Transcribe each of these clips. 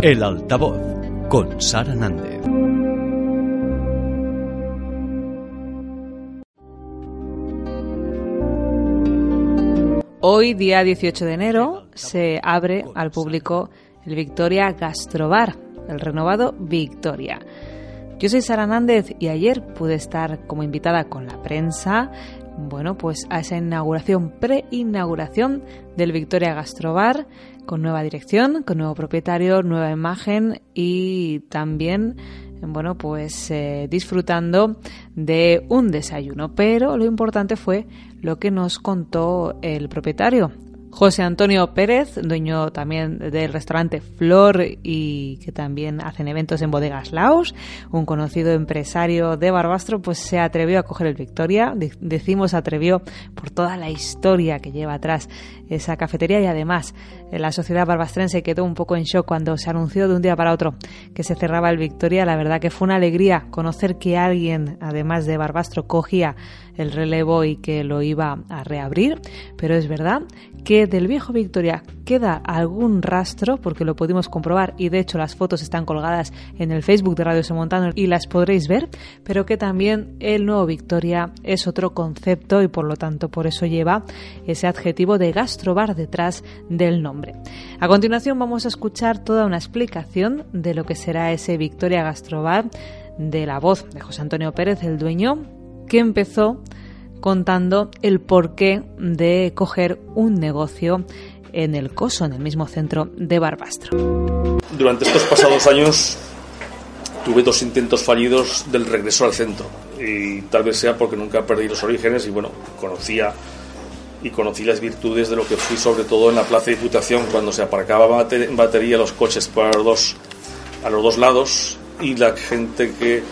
El altavoz con Sara Nández. Hoy, día 18 de enero, se abre al público el Victoria Gastrobar, el renovado Victoria. Yo soy Sara Nández y ayer pude estar como invitada con la prensa, bueno, pues a esa inauguración, pre-inauguración del Victoria Gastrobar, con nueva dirección, con nuevo propietario, nueva imagen y también bueno, pues eh, disfrutando de un desayuno. Pero lo importante fue lo que nos contó el propietario, José Antonio Pérez, dueño también del restaurante Flor y que también hacen eventos en bodegas Laos, un conocido empresario de Barbastro, pues se atrevió a coger el Victoria. Decimos atrevió por toda la historia que lleva atrás esa cafetería y además eh, la sociedad barbastrense quedó un poco en shock cuando se anunció de un día para otro que se cerraba el Victoria. La verdad que fue una alegría conocer que alguien, además de Barbastro, cogía el relevo y que lo iba a reabrir, pero es verdad que del viejo Victoria queda algún rastro, porque lo pudimos comprobar y de hecho las fotos están colgadas en el Facebook de Radio Semontano y las podréis ver, pero que también el nuevo Victoria es otro concepto y por lo tanto por eso lleva ese adjetivo de gastrobar detrás del nombre. A continuación vamos a escuchar toda una explicación de lo que será ese Victoria Gastrobar de la voz de José Antonio Pérez, el dueño, que empezó contando el porqué de coger un negocio en el Coso, en el mismo centro de Barbastro. Durante estos pasados años tuve dos intentos fallidos del regreso al centro y tal vez sea porque nunca perdí los orígenes y bueno, conocía y conocí las virtudes de lo que fui sobre todo en la plaza de Diputación cuando se aparcaba en batería los coches para los dos, a los dos lados y la gente que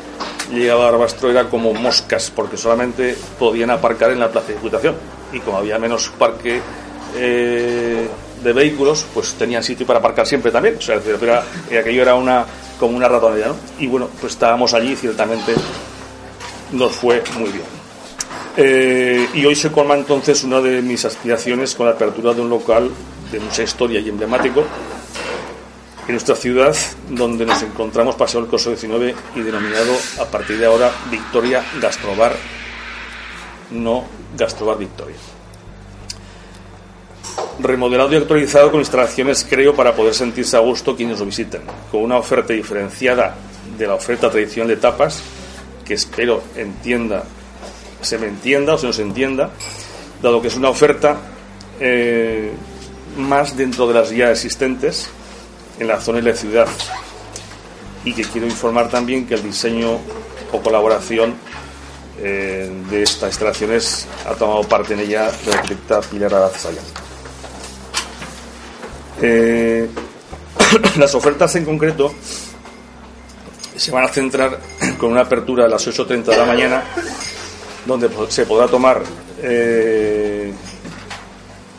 llegaba Barbastro era como moscas, porque solamente podían aparcar en la plaza de Diputación. Y como había menos parque eh, de vehículos, pues tenían sitio para aparcar siempre también. O sea, aquello era una, como una ratonera. Y bueno, pues estábamos allí y ciertamente nos fue muy bien. Eh, y hoy se colma entonces una de mis aspiraciones con la apertura de un local de mucha historia y emblemático en nuestra ciudad, donde nos encontramos pasado el curso 19 y denominado a partir de ahora Victoria Gastrobar, no Gastrobar Victoria. Remodelado y actualizado con instalaciones, creo, para poder sentirse a gusto quienes lo visiten, con una oferta diferenciada de la oferta tradicional de tapas, que espero entienda, se me entienda o se nos entienda, dado que es una oferta eh, más dentro de las ya existentes en la zona y la ciudad. Y que quiero informar también que el diseño o colaboración eh, de estas instalaciones ha tomado parte en ella la arquitecta Pilar Arazaya. Eh, las ofertas en concreto se van a centrar con una apertura a las 8.30 de la mañana, donde se podrá tomar eh,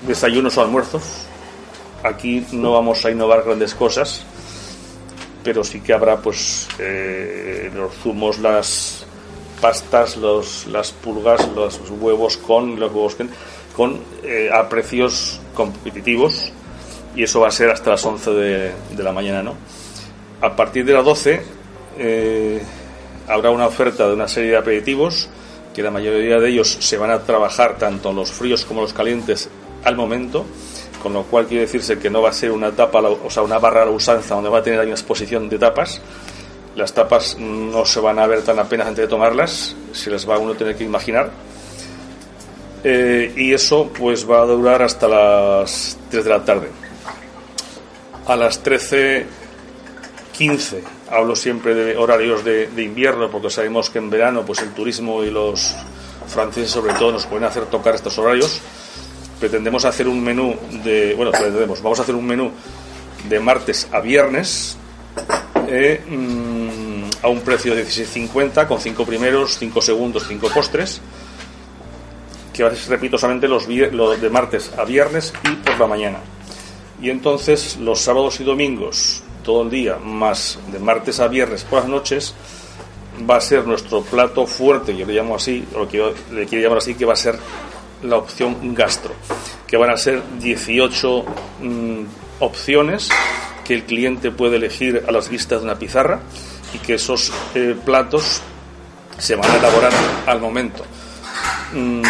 desayunos o almuerzos Aquí no vamos a innovar grandes cosas, pero sí que habrá pues eh, los zumos, las pastas, los, las pulgas, los huevos con los huevos con, eh, a precios competitivos y eso va a ser hasta las 11 de, la mañana, ¿no? A partir de las 12 eh, habrá una oferta de una serie de aperitivos que la mayoría de ellos se van a trabajar tanto los fríos como los calientes al momento con lo cual quiere decirse que no va a ser una tapa, o sea, una barra a la usanza donde va a tener una exposición de tapas. Las tapas no se van a ver tan apenas antes de tomarlas, si les va uno a tener que imaginar. Eh, y eso pues va a durar hasta las 3 de la tarde. A las 13.15 hablo siempre de horarios de, de, invierno porque sabemos que en verano pues el turismo y los franceses sobre todo nos pueden hacer tocar estos horarios pretendemos hacer un menú de, bueno, pretendemos, vamos a hacer un menú de martes a viernes eh, mm, a un precio de 16.50 con 5 primeros, 5 segundos, 5 postres que a ser, repito, solamente los, de martes a viernes y por la mañana. Y entonces los sábados y domingos, todo el día, más de martes a viernes por las noches, va a ser nuestro plato fuerte, yo le llamo así, o que le quiero llamar así, que va a ser la opción gastro, que van a ser 18 mm, opciones que el cliente puede elegir a las vistas de una pizarra y que esos eh, platos se van a elaborar al momento. Mm,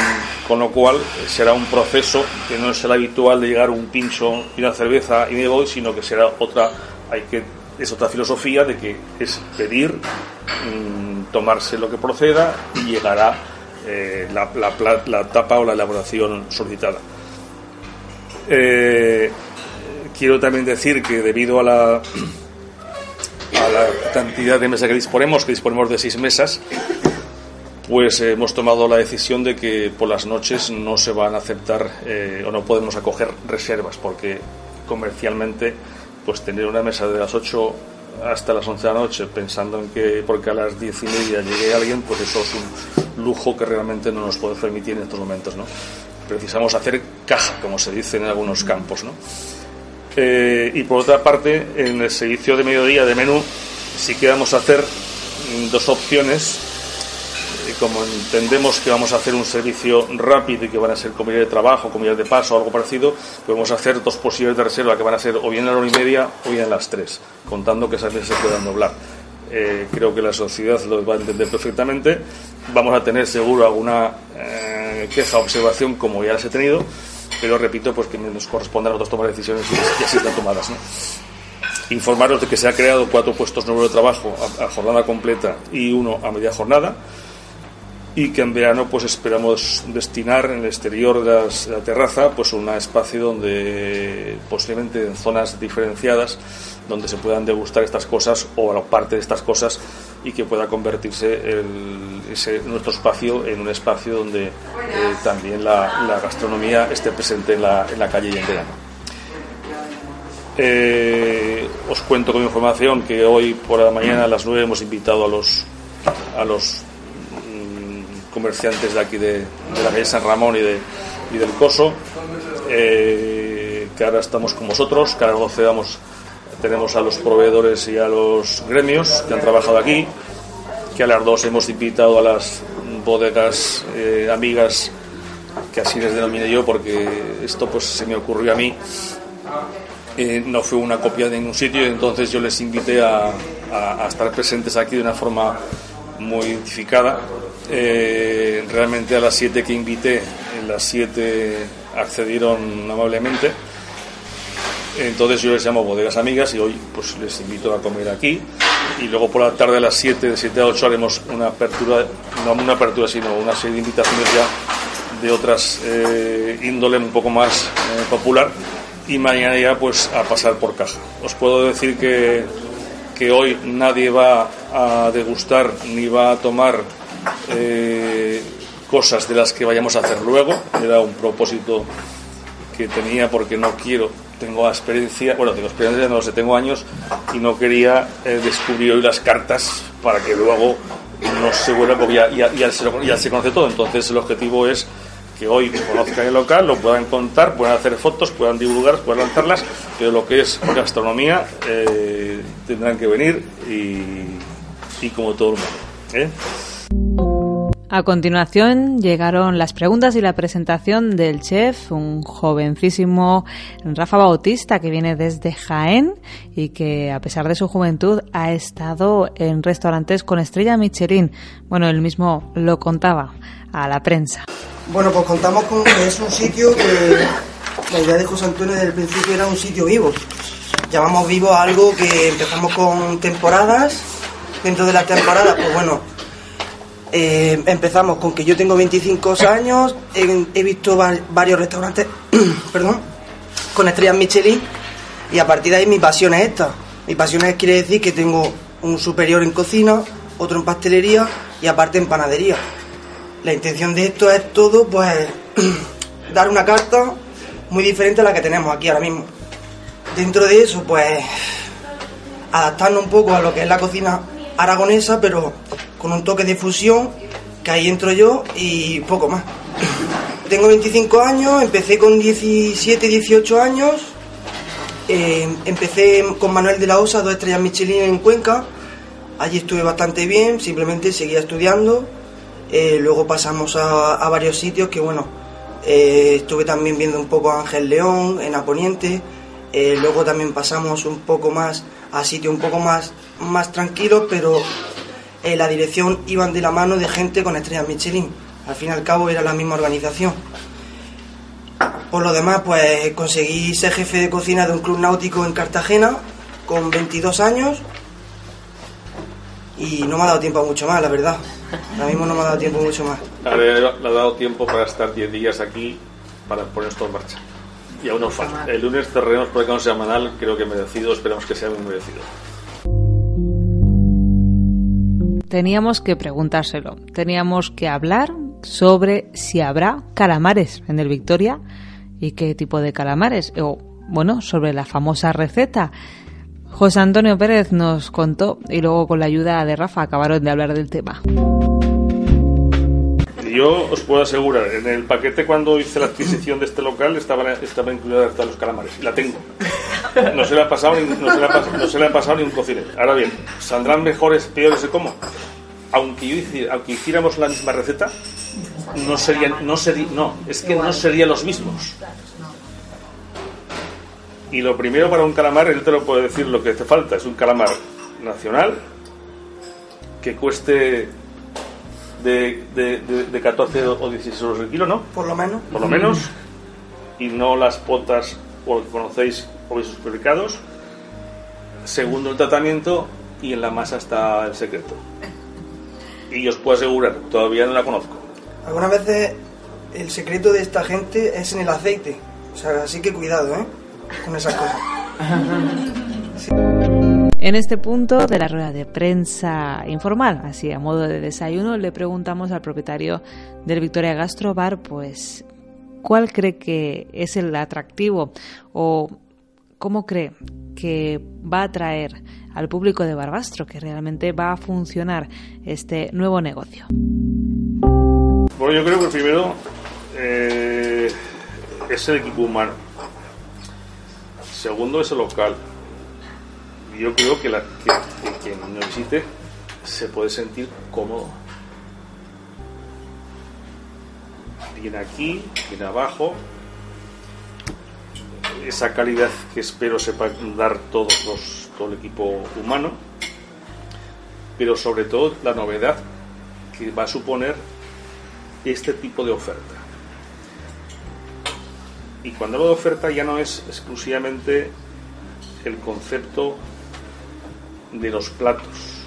con lo cual será un proceso que no es el habitual de llegar un pincho y una cerveza y me voy, sino que será otra, hay que, es otra filosofía de que es pedir, mm, tomarse lo que proceda y llegará eh, la, la, tapa o la elaboración solicitada. Eh, quiero también decir que debido a la, a la cantidad de mesas que disponemos, que disponemos de seis mesas, pues hemos tomado la decisión de que por las noches no se van a aceptar eh, o no podemos acoger reservas porque comercialmente pues tener una mesa de las 8 hasta las 11 de la noche pensando en que porque a las 10 y media llegue alguien pues eso es un que realmente no nos puede permitir en estos momentos precisamos hacer caja como se dice en algunos campos. Eh, y por otra parte en el servicio de mediodía de menú sí que hacer dos opciones como entendemos que vamos a hacer un servicio rápido y que van a ser comidas de trabajo, comidas de paso o algo parecido, podemos hacer dos posibles de reserva que van a ser o bien a la hora y media o bien a las tres, contando que esas veces se puedan doblar. Eh, creo que la sociedad lo va a entender perfectamente. Vamos a tener seguro alguna eh, queja observación como ya las he tenido, pero repito, pues que nos corresponde a nosotros tomar decisiones y así están tomadas. Informaros de que se ha creado cuatro puestos nuevos de trabajo a jornada completa y uno a media jornada y que en verano pues esperamos destinar en el exterior de, la terraza pues un espacio donde posiblemente en zonas diferenciadas donde se puedan degustar estas cosas o parte de estas cosas y que pueda convertirse nuestro espacio en un espacio donde eh, también la, gastronomía esté presente en la, en la calle y en verano. Eh, os cuento con información que hoy por la mañana a las 9 hemos invitado a los, a los comerciantes de aquí de, la calle San Ramón y, de, y del Coso, eh, que ahora estamos con vosotros, que ahora 12 tenemos a los proveedores y a los gremios que han trabajado aquí, que a las dos hemos invitado a las bodegas eh, amigas, que así les denominé yo, porque esto pues se me ocurrió a mí. Eh, no fue una copia de ningún sitio, entonces yo les invité a, a estar presentes aquí de una forma muy identificada eh, realmente a las siete que invité, en las siete accedieron amablemente. Entonces yo les llamo bodegas amigas y hoy pues les invito a comer aquí. Y luego por la tarde a las 7, de 7 a 8 haremos una apertura, no una apertura, sino una serie de invitaciones ya de otras eh, índole un poco más eh, popular. Y mañana ya pues a pasar por caja. Os puedo decir que, que hoy nadie va a degustar ni va a tomar eh, cosas de las que vayamos a hacer luego. Era un propósito que tenía porque no quiero, tengo experiencia, bueno, tengo experiencia, no sé, tengo años y no quería eh, descubrir hoy las cartas para que luego no se vuelva, porque ya, se, conoce todo. Entonces el objetivo es que hoy conozcan el local, lo puedan contar, puedan hacer fotos, puedan divulgar, puedan lanzarlas, pero lo que es gastronomía eh, tendrán que venir y, como todo el mundo. A continuación llegaron las preguntas y la presentación del chef, un jovencísimo Rafa Bautista que viene desde Jaén y que a pesar de su juventud ha estado en restaurantes con estrella Michelin. Bueno, él mismo lo contaba a la prensa. Bueno, pues contamos con que es un sitio que la idea de José Antonio desde el principio era un sitio vivo. Llamamos vivo a algo que empezamos con temporadas. Dentro de la temporada, pues bueno, eh, empezamos con que yo tengo 25 años, he, visto varios restaurantes, perdón, con estrellas Michelin y a partir de ahí mi pasión es esta. Mi pasión es, quiere decir que tengo un superior en cocina, otro en pastelería y aparte en panadería. La intención de esto es todo, pues, dar una carta muy diferente a la que tenemos aquí ahora mismo. Dentro de eso, pues adaptarnos un poco a lo que es la cocina aragonesa, pero con un toque de fusión, que ahí entro yo y poco más. Tengo 25 años, empecé con 17, 18 años, eh, empecé con Manuel de la Osa, dos estrellas Michelin en Cuenca, allí estuve bastante bien, simplemente seguía estudiando, eh, luego pasamos a, varios sitios que bueno, eh, estuve también viendo un poco a Ángel León en Aponiente, luego también pasamos un poco más a sitios un poco más, más tranquilos, pero la dirección iban de la mano de gente con estrellas Michelin. Al fin y al cabo era la misma organización. Por lo demás, pues conseguí ser jefe de cocina de un club náutico en Cartagena con 22 años y no me ha dado tiempo a mucho más, la verdad. Ahora mismo no me ha dado tiempo mucho más. Le ha dado tiempo para estar 10 días aquí para poner esto en marcha. Y aún nos falta. El lunes cerraremos por el canal semanal, creo que merecido, esperamos que sea muy merecido. Teníamos que preguntárselo, teníamos que hablar sobre si habrá calamares en el Victoria y qué tipo de calamares, o bueno, sobre la famosa receta. José Antonio Pérez nos contó y luego con la ayuda de Rafa acabaron de hablar del tema yo os puedo asegurar, en el paquete cuando hice la adquisición de este local estaba, estaba hasta los calamares. Y la tengo. No se le ha pasado ni, no se le ha pasado, no se le ha pasado ni un cocinero. Ahora bien, ¿saldrán mejores, peores de cómo? Aunque, yo aunque hiciéramos la misma receta, no serían, no sería, no, es que no serían los mismos. Y lo primero para un calamar, él te lo puede decir lo que te falta, es un calamar nacional que cueste de, de, de, 14 o 16 euros el kilo, ¿no? Por lo menos. Por lo menos. Y no las potas o que conocéis o esos supermercados. Segundo, el tratamiento y en la masa está el secreto. Y os puedo asegurar, todavía no la conozco. Algunas veces el secreto de esta gente es en el aceite. O sea, así que cuidado, ¿eh? Con esas cosas. En este punto de la rueda de prensa informal, así a modo de desayuno, le preguntamos al propietario del Victoria Gastro Bar, pues, ¿cuál cree que es el atractivo o cómo cree que va a atraer al público de Barbastro, que realmente va a funcionar este nuevo negocio? Bueno, yo creo que primero eh, es el equipo humano. Segundo es el local yo creo que, la, que, quien nos visite se puede sentir cómodo. Viene aquí, viene abajo. Esa calidad que espero sepa dar todos los, todo el equipo humano, pero sobre todo la novedad que va a suponer este tipo de oferta. Y cuando hablo de oferta ya no es exclusivamente el concepto de los platos,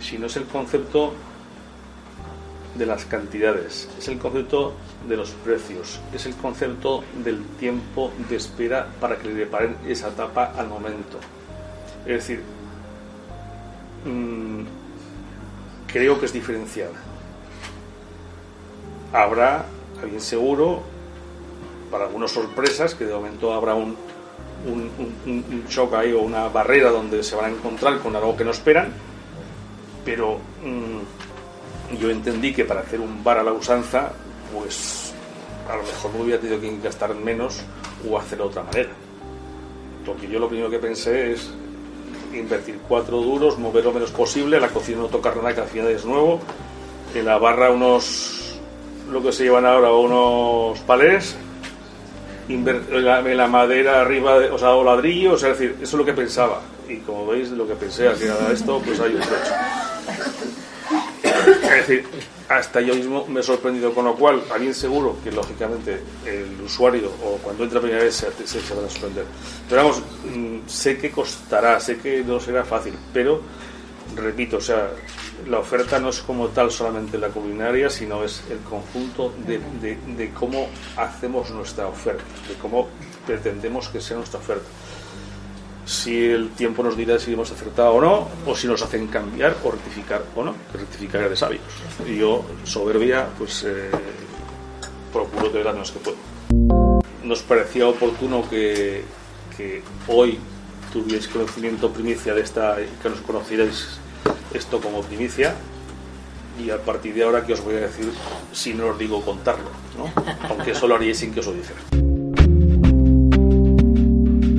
sino es el concepto de las cantidades, es el concepto de los precios, es el concepto del tiempo de espera para que le preparen esa tapa al momento. Es decir, mm, creo que es diferenciada. Habrá, alguien seguro, para algunas sorpresas, que de momento habrá un, un, ahí o una barrera donde se van a encontrar con algo que no esperan, pero mm, yo entendí que para hacer un bar a la usanza, pues a lo mejor no hubiera tenido que gastar menos o hacerlo de otra manera. Porque yo lo primero que pensé es invertir cuatro duros, mover lo menos posible, la cocina no tocar nada que al final es nuevo, en la barra unos, lo que se llevan ahora, unos palés, la, madera arriba, o sea, o ladrillo, o sea, es decir, eso es lo que pensaba. Y como veis, lo que pensé al llegar a esto, pues hay un trecho. Es decir, hasta yo mismo me he sorprendido, con lo cual, alguien seguro que lógicamente el usuario o cuando entra primera vez se, se, se van a sorprender. Pero vamos, mm, sé que costará, sé que no será fácil, pero repito, o sea, la oferta no es como tal solamente la culinaria, sino es el conjunto de, de, cómo hacemos nuestra oferta, de cómo pretendemos que sea nuestra oferta. Si el tiempo nos dirá si hemos acertado o no, o si nos hacen cambiar o rectificar o no, que rectificar de sabios. Y yo, soberbia, pues eh, procuro de las menos que puedo. Nos parecía oportuno que, que hoy tuvierais conocimiento primicia de esta, que nos conocierais esto como primicia y a partir de ahora que os voy a decir si no os digo contarlo, ¿no? aunque eso lo haríais sin que os lo dijera.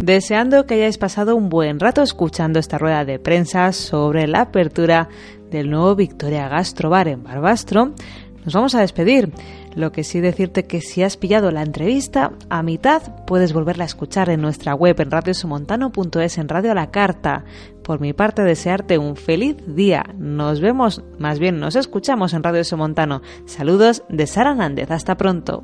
Deseando que hayáis pasado un buen rato escuchando esta rueda de prensa sobre la apertura del nuevo Victoria Gastrobar en Barbastro, nos vamos a despedir. Lo que sí decirte que si has pillado la entrevista a mitad, puedes volverla a escuchar en nuestra web en radiosomontano.es en Radio a la Carta. Por mi parte, desearte un feliz día. Nos vemos, más bien nos escuchamos en Radio Somontano. Saludos de Sara Nández. Hasta pronto.